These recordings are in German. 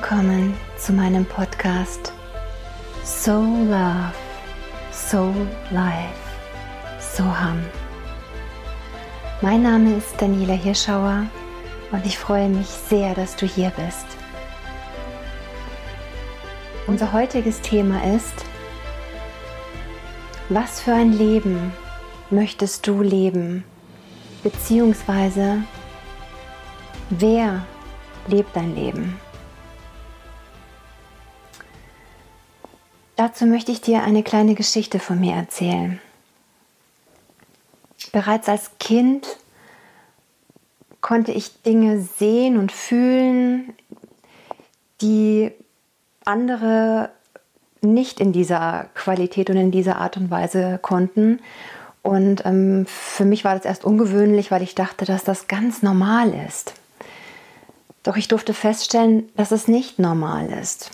Willkommen zu meinem Podcast Soul Love, Soul Life, Soham. Mein Name ist Daniela Hirschauer und ich freue mich sehr, dass du hier bist. Unser heutiges Thema ist, was für ein Leben möchtest du leben? Beziehungsweise, wer lebt dein Leben? Dazu möchte ich dir eine kleine Geschichte von mir erzählen. Bereits als Kind konnte ich Dinge sehen und fühlen, die andere nicht in dieser Qualität und in dieser Art und Weise konnten. Und ähm, für mich war das erst ungewöhnlich, weil ich dachte, dass das ganz normal ist. Doch ich durfte feststellen, dass es nicht normal ist.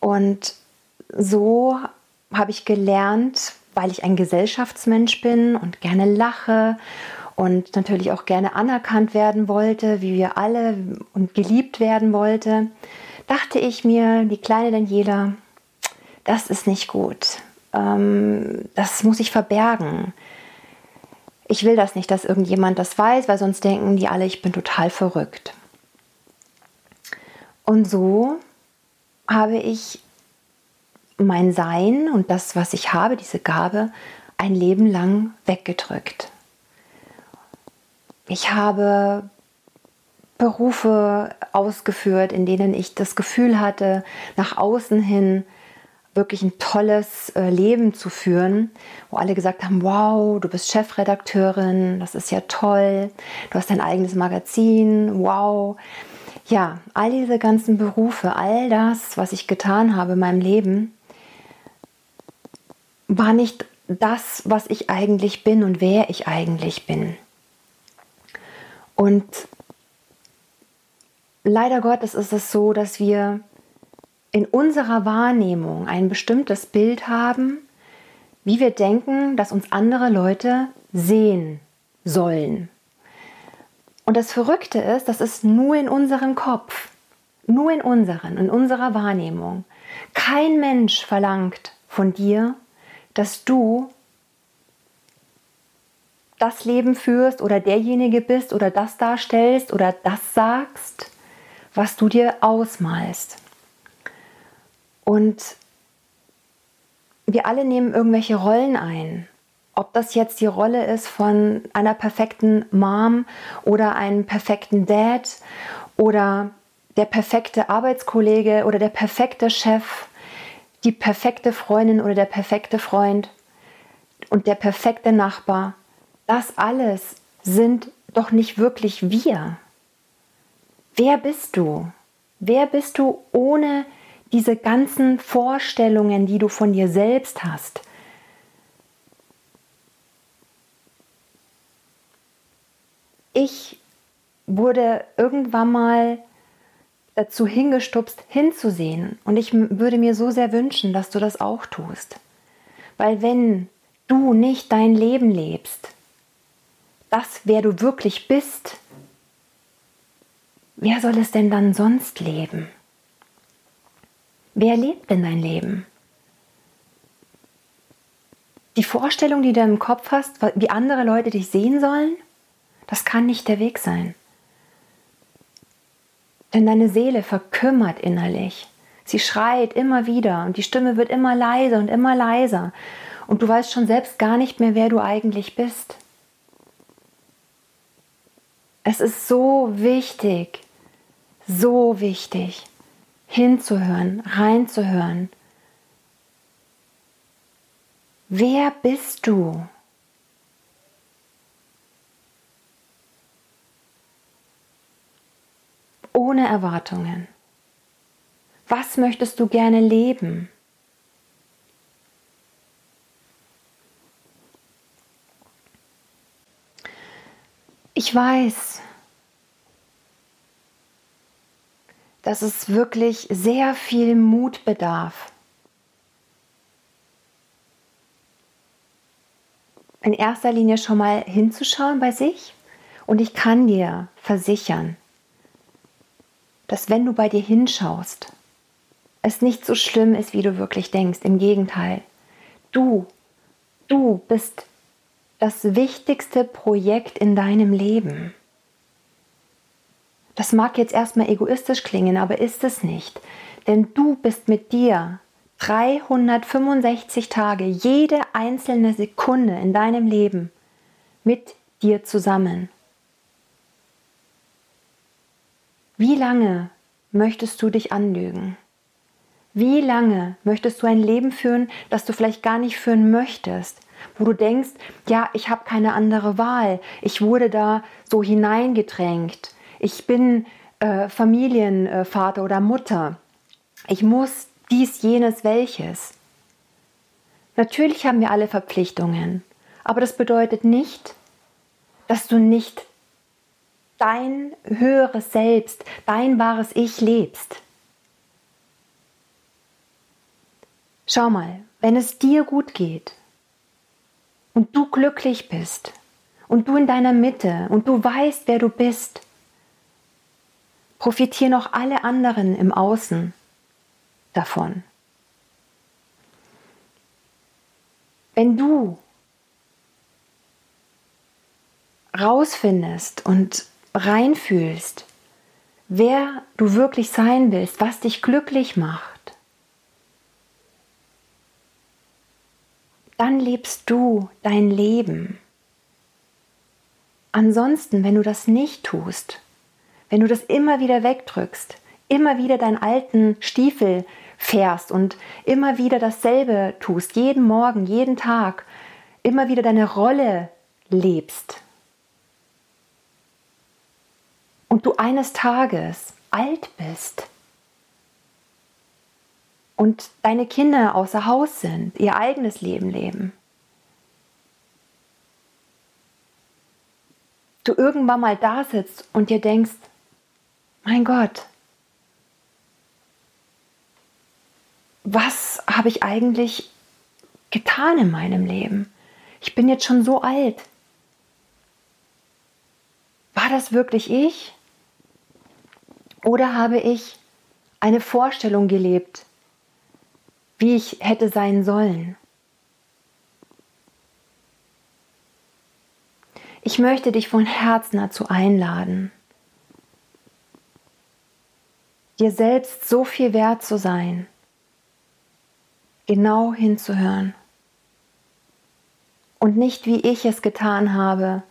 Und so habe ich gelernt, weil ich ein Gesellschaftsmensch bin und gerne lache und natürlich auch gerne anerkannt werden wollte, wie wir alle und geliebt werden wollte, dachte ich mir, die kleine Daniela, das ist nicht gut. Ähm, das muss ich verbergen. Ich will das nicht, dass irgendjemand das weiß, weil sonst denken die alle, ich bin total verrückt. Und so habe ich mein Sein und das, was ich habe, diese Gabe, ein Leben lang weggedrückt. Ich habe Berufe ausgeführt, in denen ich das Gefühl hatte, nach außen hin wirklich ein tolles äh, Leben zu führen, wo alle gesagt haben, wow, du bist Chefredakteurin, das ist ja toll, du hast dein eigenes Magazin, wow. Ja, all diese ganzen Berufe, all das, was ich getan habe in meinem Leben, war nicht das, was ich eigentlich bin und wer ich eigentlich bin. Und leider Gottes ist es so, dass wir in unserer Wahrnehmung ein bestimmtes Bild haben, wie wir denken, dass uns andere Leute sehen sollen. Und das Verrückte ist, das ist nur in unserem Kopf, nur in unseren, in unserer Wahrnehmung. Kein Mensch verlangt von dir, dass du das Leben führst oder derjenige bist oder das darstellst oder das sagst, was du dir ausmalst. Und wir alle nehmen irgendwelche Rollen ein. Ob das jetzt die Rolle ist von einer perfekten Mom oder einem perfekten Dad oder der perfekte Arbeitskollege oder der perfekte Chef die perfekte Freundin oder der perfekte Freund und der perfekte Nachbar, das alles sind doch nicht wirklich wir. Wer bist du? Wer bist du ohne diese ganzen Vorstellungen, die du von dir selbst hast? Ich wurde irgendwann mal dazu hingestupst, hinzusehen. Und ich würde mir so sehr wünschen, dass du das auch tust. Weil wenn du nicht dein Leben lebst, das, wer du wirklich bist, wer soll es denn dann sonst leben? Wer lebt denn dein Leben? Die Vorstellung, die du im Kopf hast, wie andere Leute dich sehen sollen, das kann nicht der Weg sein. Denn deine Seele verkümmert innerlich. Sie schreit immer wieder und die Stimme wird immer leiser und immer leiser. Und du weißt schon selbst gar nicht mehr, wer du eigentlich bist. Es ist so wichtig, so wichtig, hinzuhören, reinzuhören. Wer bist du? Ohne Erwartungen. Was möchtest du gerne leben? Ich weiß, dass es wirklich sehr viel Mut bedarf. In erster Linie schon mal hinzuschauen bei sich und ich kann dir versichern, dass wenn du bei dir hinschaust, es nicht so schlimm ist, wie du wirklich denkst. Im Gegenteil, du, du bist das wichtigste Projekt in deinem Leben. Das mag jetzt erstmal egoistisch klingen, aber ist es nicht. Denn du bist mit dir 365 Tage, jede einzelne Sekunde in deinem Leben mit dir zusammen. Wie lange möchtest du dich anlügen? Wie lange möchtest du ein Leben führen, das du vielleicht gar nicht führen möchtest? Wo du denkst, ja, ich habe keine andere Wahl. Ich wurde da so hineingedrängt. Ich bin äh, Familienvater oder Mutter. Ich muss dies, jenes, welches. Natürlich haben wir alle Verpflichtungen, aber das bedeutet nicht, dass du nicht dein höheres Selbst, dein wahres Ich lebst. Schau mal, wenn es dir gut geht und du glücklich bist und du in deiner Mitte und du weißt, wer du bist, profitieren auch alle anderen im Außen davon. Wenn du rausfindest und reinfühlst, wer du wirklich sein willst, was dich glücklich macht, dann lebst du dein Leben. Ansonsten, wenn du das nicht tust, wenn du das immer wieder wegdrückst, immer wieder deinen alten Stiefel fährst und immer wieder dasselbe tust, jeden Morgen, jeden Tag, immer wieder deine Rolle lebst, und du eines Tages alt bist und deine Kinder außer Haus sind, ihr eigenes Leben leben, du irgendwann mal da sitzt und dir denkst, mein Gott, was habe ich eigentlich getan in meinem Leben? Ich bin jetzt schon so alt. War das wirklich ich? Oder habe ich eine Vorstellung gelebt, wie ich hätte sein sollen? Ich möchte dich von Herzen dazu einladen, dir selbst so viel wert zu sein, genau hinzuhören und nicht wie ich es getan habe,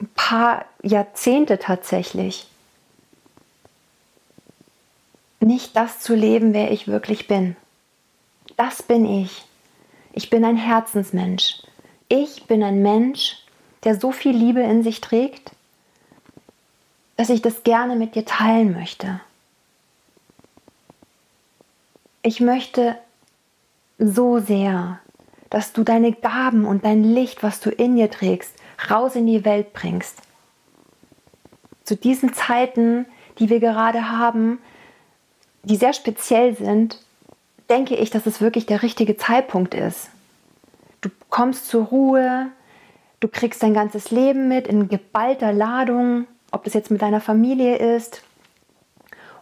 ein paar Jahrzehnte tatsächlich, nicht das zu leben, wer ich wirklich bin. Das bin ich. Ich bin ein Herzensmensch. Ich bin ein Mensch, der so viel Liebe in sich trägt, dass ich das gerne mit dir teilen möchte. Ich möchte so sehr, dass du deine Gaben und dein Licht, was du in dir trägst, raus in die Welt bringst. Zu diesen Zeiten, die wir gerade haben, die sehr speziell sind, denke ich, dass es wirklich der richtige Zeitpunkt ist. Du kommst zur Ruhe, du kriegst dein ganzes Leben mit in geballter Ladung, ob das jetzt mit deiner Familie ist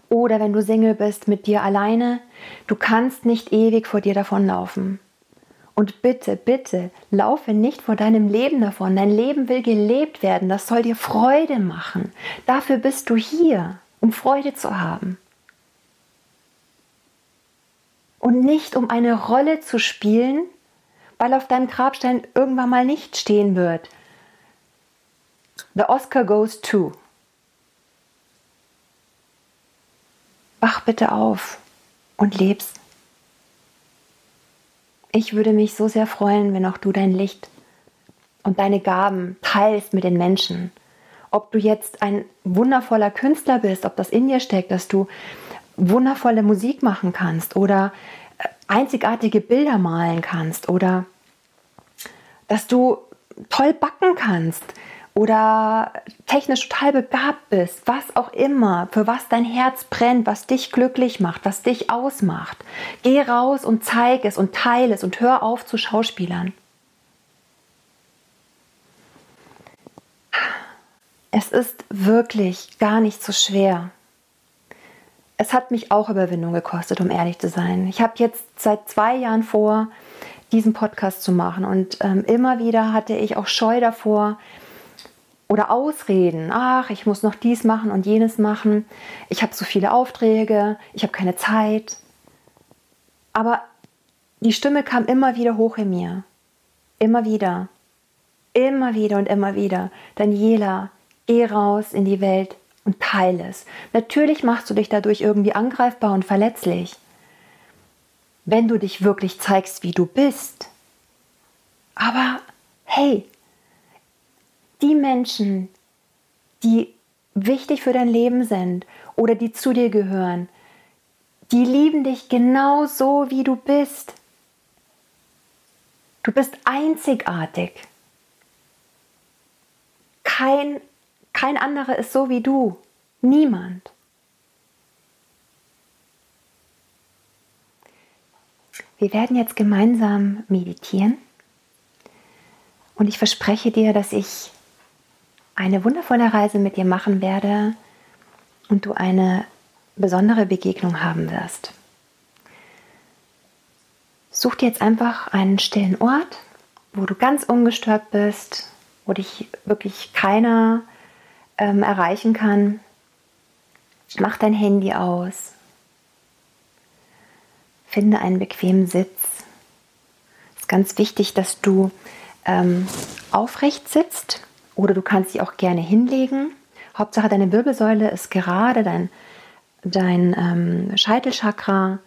oder wenn du Single bist mit dir alleine. Du kannst nicht ewig vor dir davonlaufen. Und bitte, bitte, laufe nicht vor deinem Leben davon. Dein Leben will gelebt werden. Das soll dir Freude machen. Dafür bist du hier, um Freude zu haben und nicht um eine Rolle zu spielen, weil auf deinem Grabstein irgendwann mal nicht stehen wird. The Oscar goes to. Wach bitte auf und lebst. Ich würde mich so sehr freuen, wenn auch du dein Licht und deine Gaben teilst mit den Menschen. Ob du jetzt ein wundervoller Künstler bist, ob das in dir steckt, dass du wundervolle Musik machen kannst oder äh, einzigartige Bilder malen kannst oder dass du toll backen kannst oder technisch total begabt bist, was auch immer, für was dein Herz brennt, was dich glücklich macht, was dich ausmacht. Geh raus und zeig es und teile es und hör auf zu Schauspielern. Es ist wirklich gar nicht so schwer, es hat mich auch Überwindung gekostet, um ehrlich zu sein. Ich habe jetzt seit zwei Jahren vor, diesen Podcast zu machen und ähm, immer wieder hatte ich auch Scheu davor oder Ausreden. Ach, ich muss noch dies machen und jenes machen. Ich habe so viele Aufträge, ich habe keine Zeit. Aber die Stimme kam immer wieder hoch in mir. Immer wieder. Immer wieder und immer wieder. Daniela, geh raus in die Welt und teile es. Natürlich machst du dich dadurch irgendwie angreifbar und verletzlich. Wenn du dich wirklich zeigst, wie du bist. Aber hey, die Menschen, die wichtig für dein Leben sind oder die zu dir gehören, die lieben dich genau so, wie du bist. Du bist einzigartig. Kein, kein anderer ist so wie du. Niemand. Wir werden jetzt gemeinsam meditieren und ich verspreche dir, dass ich eine wundervolle Reise mit dir machen werde und du eine besondere Begegnung haben wirst. Such dir jetzt einfach einen stillen Ort, wo du ganz ungestört bist, wo dich wirklich keiner ähm, erreichen kann. Mach dein Handy aus. Finde einen bequemen Sitz. Es ist ganz wichtig, dass du ähm, aufrecht sitzt oder du kannst sie auch gerne hinlegen. Hauptsache deine Wirbelsäule ist gerade, dein, dein ähm, Scheitelchakra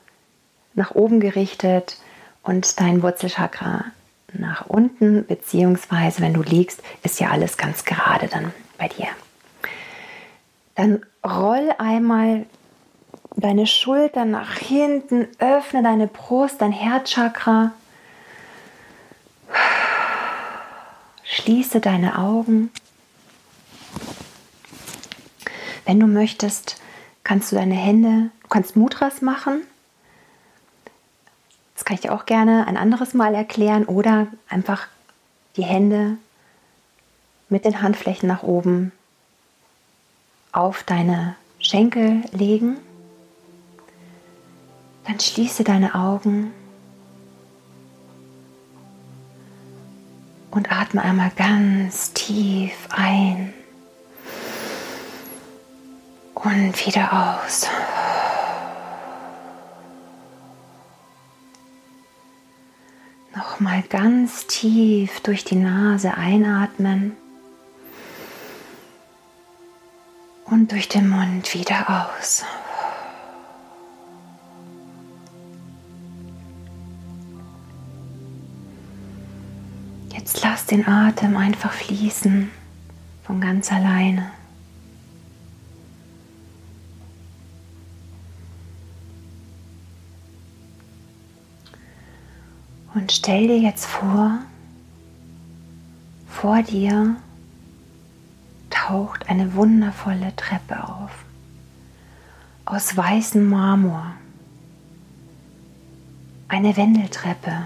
nach oben gerichtet und dein Wurzelchakra nach unten, beziehungsweise wenn du liegst, ist ja alles ganz gerade dann bei dir. Dann roll einmal deine Schultern nach hinten, öffne deine Brust, dein Herzchakra. Schließe deine Augen. Wenn du möchtest, kannst du deine Hände, du kannst Mudras machen das kann ich dir auch gerne ein anderes Mal erklären oder einfach die Hände mit den Handflächen nach oben auf deine Schenkel legen. Dann schließe deine Augen und atme einmal ganz tief ein und wieder aus. Nochmal ganz tief durch die Nase einatmen und durch den Mund wieder aus. Jetzt lass den Atem einfach fließen von ganz alleine. Und stell dir jetzt vor, vor dir taucht eine wundervolle Treppe auf aus weißem Marmor. Eine Wendeltreppe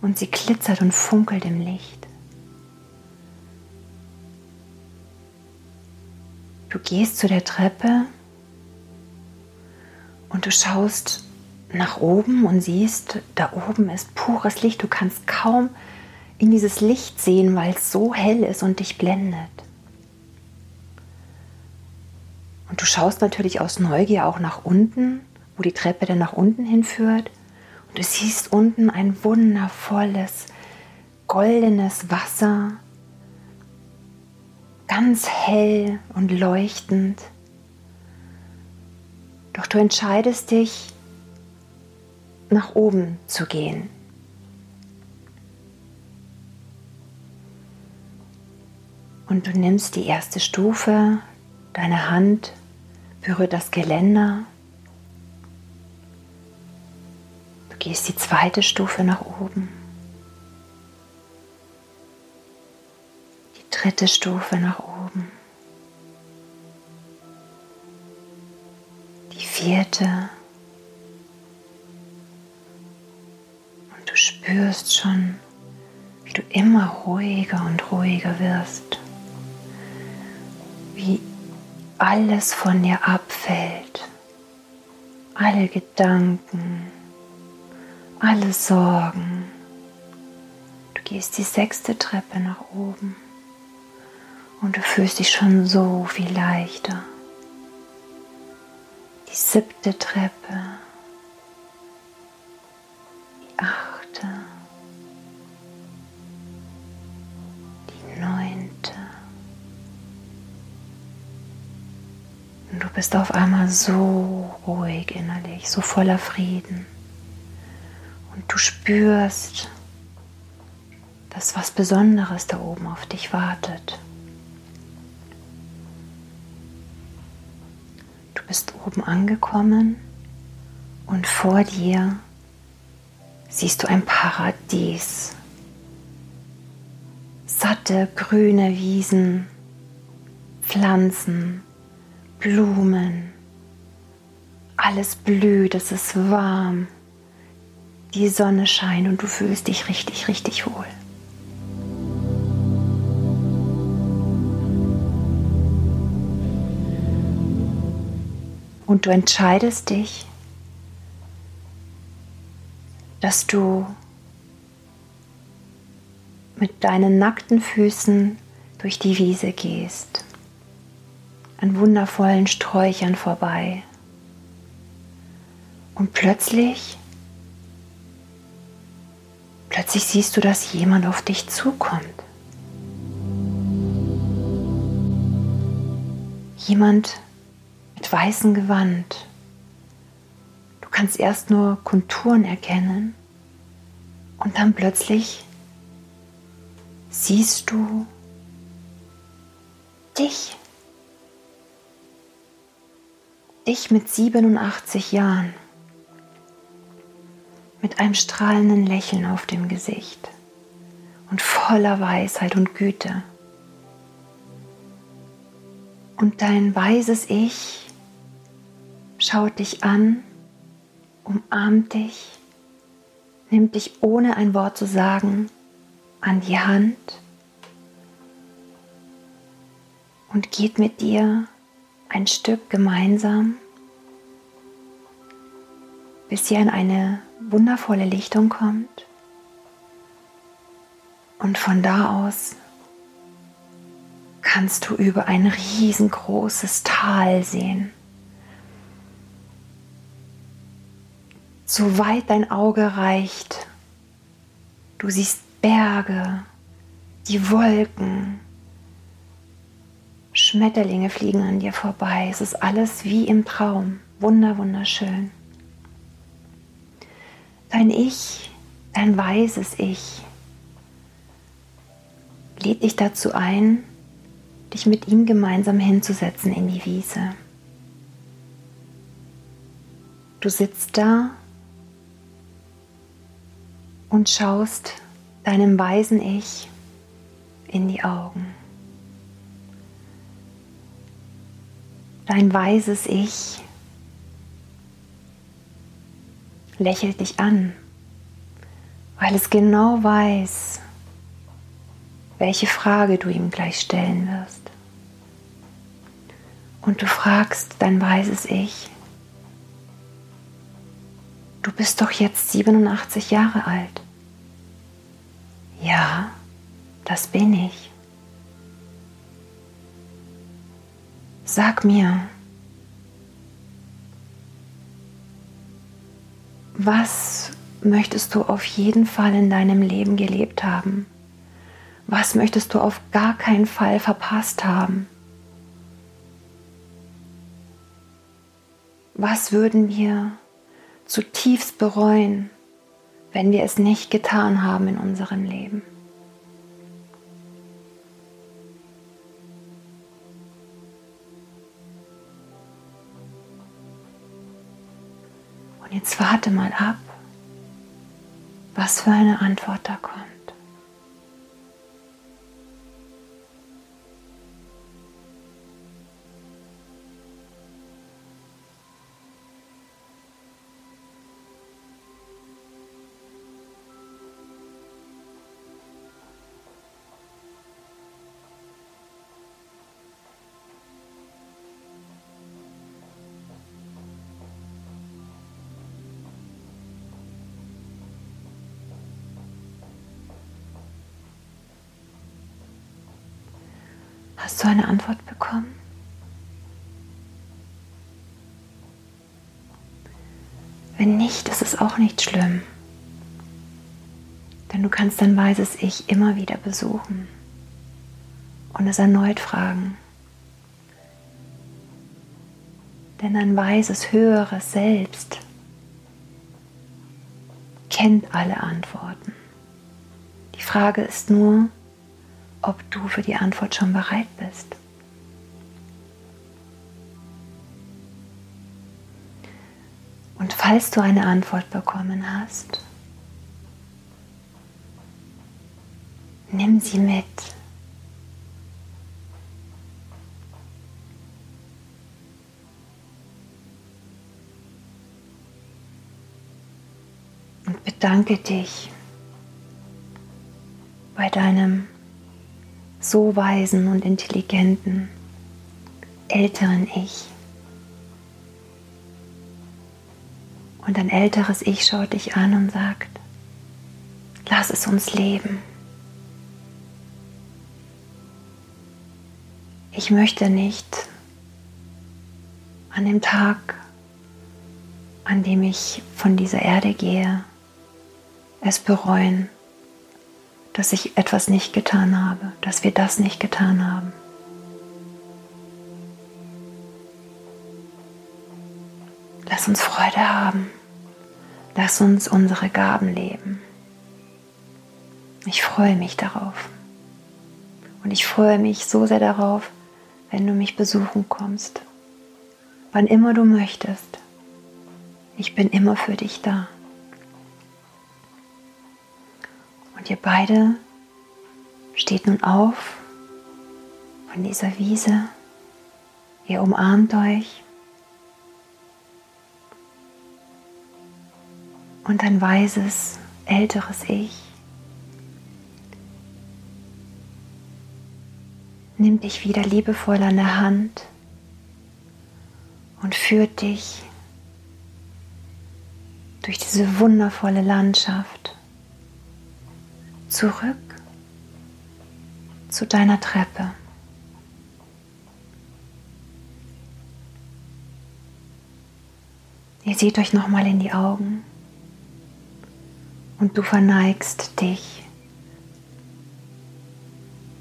und sie glitzert und funkelt im Licht. Du gehst zu der Treppe und du schaust nach oben und siehst, da oben ist pures Licht. Du kannst kaum in dieses Licht sehen, weil es so hell ist und dich blendet. Und du schaust natürlich aus Neugier auch nach unten, wo die Treppe dann nach unten hinführt. Und du siehst unten ein wundervolles, goldenes Wasser, ganz hell und leuchtend. Doch du entscheidest dich, nach oben zu gehen. Und du nimmst die erste Stufe, deine Hand berührt das Geländer. Du gehst die zweite Stufe nach oben. Die dritte Stufe nach oben. Die vierte. spürst schon, wie du immer ruhiger und ruhiger wirst, wie alles von dir abfällt, alle Gedanken, alle Sorgen. Du gehst die sechste Treppe nach oben und du fühlst dich schon so viel leichter. Die siebte Treppe, die achte, du bist auf einmal so ruhig innerlich, so voller Frieden. Und du spürst, dass was Besonderes da oben auf dich wartet. Du bist oben angekommen und vor dir siehst du ein Paradies. Satte grüne Wiesen, Pflanzen, Blumen. Alles blüht, es ist warm. Die Sonne scheint und du fühlst dich richtig, richtig wohl. Und du entscheidest dich, dass du mit deinen nackten Füßen durch die Wiese gehst, an wundervollen Sträuchern vorbei. Und plötzlich, plötzlich siehst du, dass jemand auf dich zukommt. Jemand mit weißem Gewand. Du kannst erst nur Konturen erkennen und dann plötzlich siehst du dich. Dich mit 87 Jahren. Mit einem strahlenden Lächeln auf dem Gesicht und voller Weisheit und Güte. Und dein weises Ich schaut dich an, umarmt dich, nimmt dich ohne ein Wort zu sagen an die Hand und geht mit dir ein Stück gemeinsam, bis ihr in eine wundervolle Lichtung kommt und von da aus kannst du über ein riesengroßes Tal sehen. so weit dein Auge reicht. Du siehst Berge, die Wolken, Schmetterlinge fliegen an dir vorbei. Es ist alles wie im Traum. Wunder, wunderschön. Dein Ich, dein weises Ich, lädt dich dazu ein, dich mit ihm gemeinsam hinzusetzen in die Wiese. Du sitzt da und schaust deinem weisen Ich in die Augen. Dein weises Ich lächelt dich an, weil es genau weiß, welche Frage du ihm gleich stellen wirst. Und du fragst dein weises Ich, Du bist doch jetzt 87 Jahre alt. Ja, das bin ich. Sag mir, was möchtest du auf jeden Fall in deinem Leben gelebt haben? Was möchtest du auf gar keinen Fall verpasst haben? Was würden wir zutiefst bereuen, wenn wir es nicht getan haben in unserem Leben. Und jetzt warte mal ab, was für eine Antwort da kommt. Hast du eine Antwort bekommen? Wenn nicht, ist es auch nicht schlimm. Denn du kannst dein weises Ich immer wieder besuchen und es erneut fragen. Denn ein weises, höheres Selbst kennt alle Antworten. Die Frage ist nur, ob du für die Antwort schon bereit bist. Und falls du eine Antwort bekommen hast, nimm sie mit. Und bedanke dich bei deinem so weisen und intelligenten älteren Ich. Und ein älteres Ich schaut dich an und sagt, lass es uns leben. Ich möchte nicht an dem Tag, an dem ich von dieser Erde gehe, es bereuen, dass ich etwas nicht getan habe, dass wir das nicht getan haben. Lass uns Freude haben. Lass uns unsere Gaben leben. Ich freue mich darauf. Und ich freue mich so sehr darauf, wenn du mich besuchen kommst. Wann immer du möchtest. Ich bin immer für dich da. Und ihr beide steht nun auf von dieser Wiese. Ihr umarmt euch. Und ein weises, älteres Ich nimmt dich wieder liebevoll an der Hand und führt dich durch diese wundervolle Landschaft zurück zu deiner Treppe. Ihr seht euch nochmal in die Augen und du verneigst dich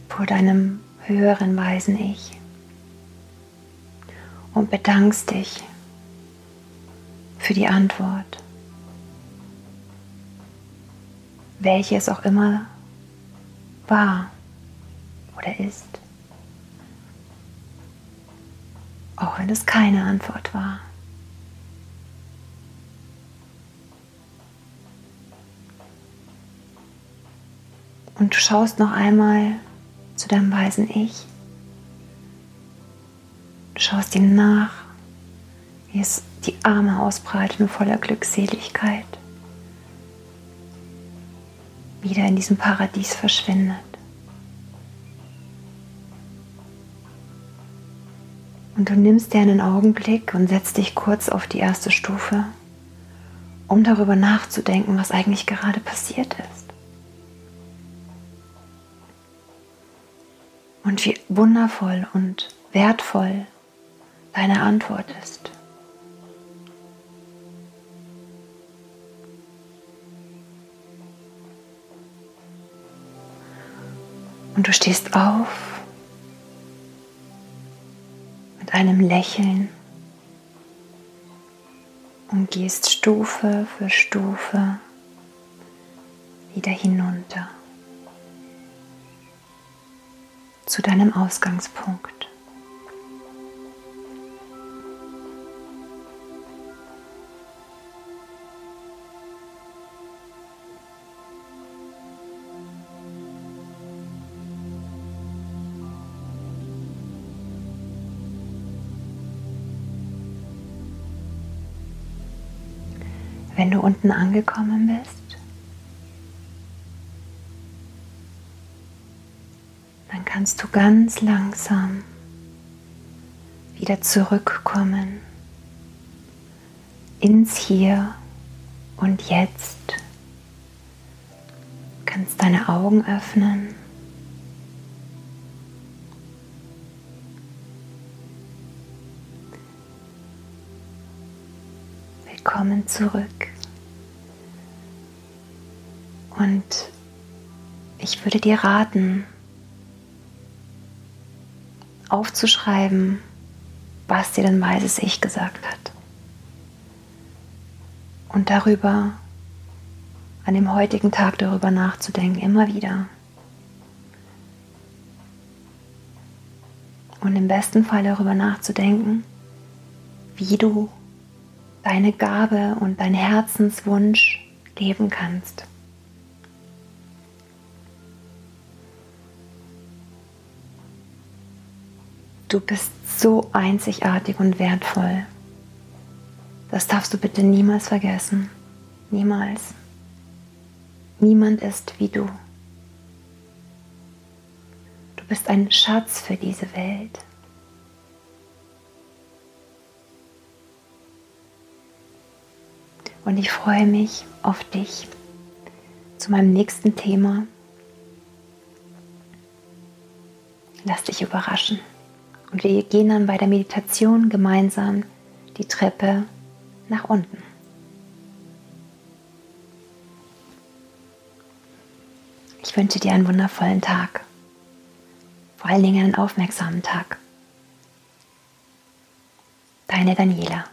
vor deinem höheren weisen Ich und bedankst dich für die Antwort welche es auch immer war oder ist. Auch wenn es keine Antwort war. Und du schaust noch einmal zu deinem weisen Ich. Du schaust ihm nach, wie es die Arme ausbreitet und voller Glückseligkeit wieder in diesem Paradies verschwindet. Und du nimmst dir einen Augenblick und setzt dich kurz auf die erste Stufe, um darüber nachzudenken, was eigentlich gerade passiert ist. Und wie wundervoll und wertvoll deine Antwort ist. Und du stehst auf mit einem Lächeln und gehst Stufe für Stufe wieder hinunter zu deinem Ausgangspunkt. du unten angekommen bist, dann kannst du ganz langsam wieder zurückkommen ins Hier und Jetzt. Du kannst deine Augen öffnen. Willkommen zurück. Und ich würde dir raten, aufzuschreiben, was dir dein weises Ich gesagt hat. Und darüber, an dem heutigen Tag darüber nachzudenken, immer wieder. Und im besten Fall darüber nachzudenken, wie du deine Gabe und dein Herzenswunsch leben kannst. Du bist so einzigartig und wertvoll. Das darfst du bitte niemals vergessen. Niemals. Niemand ist wie du. Du bist ein Schatz für diese Welt. Und ich freue mich auf dich zu meinem nächsten Thema. Lass dich überraschen. Und wir gehen dann bei der Meditation gemeinsam die Treppe nach unten. Ich wünsche dir einen wundervollen Tag. Vor allen Dingen einen aufmerksamen Tag. Deine Daniela.